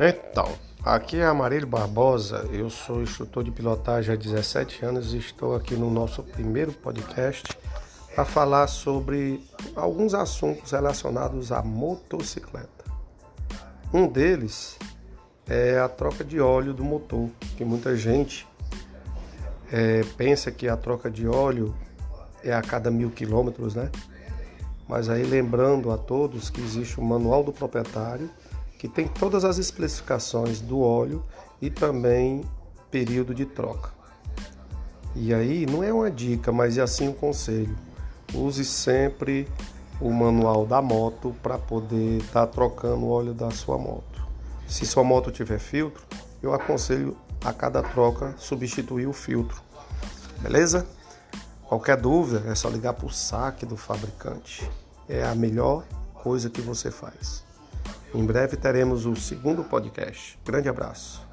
Então, aqui é Amarílio Barbosa, eu sou instrutor de pilotagem há 17 anos e estou aqui no nosso primeiro podcast para falar sobre alguns assuntos relacionados à motocicleta. Um deles é a troca de óleo do motor, que muita gente é, pensa que a troca de óleo é a cada mil quilômetros, né? Mas aí lembrando a todos que existe o manual do proprietário que tem todas as especificações do óleo e também período de troca. E aí não é uma dica, mas é assim um conselho. Use sempre o manual da moto para poder estar tá trocando o óleo da sua moto. Se sua moto tiver filtro, eu aconselho a cada troca substituir o filtro. Beleza? Qualquer dúvida é só ligar para o saque do fabricante. É a melhor coisa que você faz. Em breve teremos o segundo podcast. Grande abraço.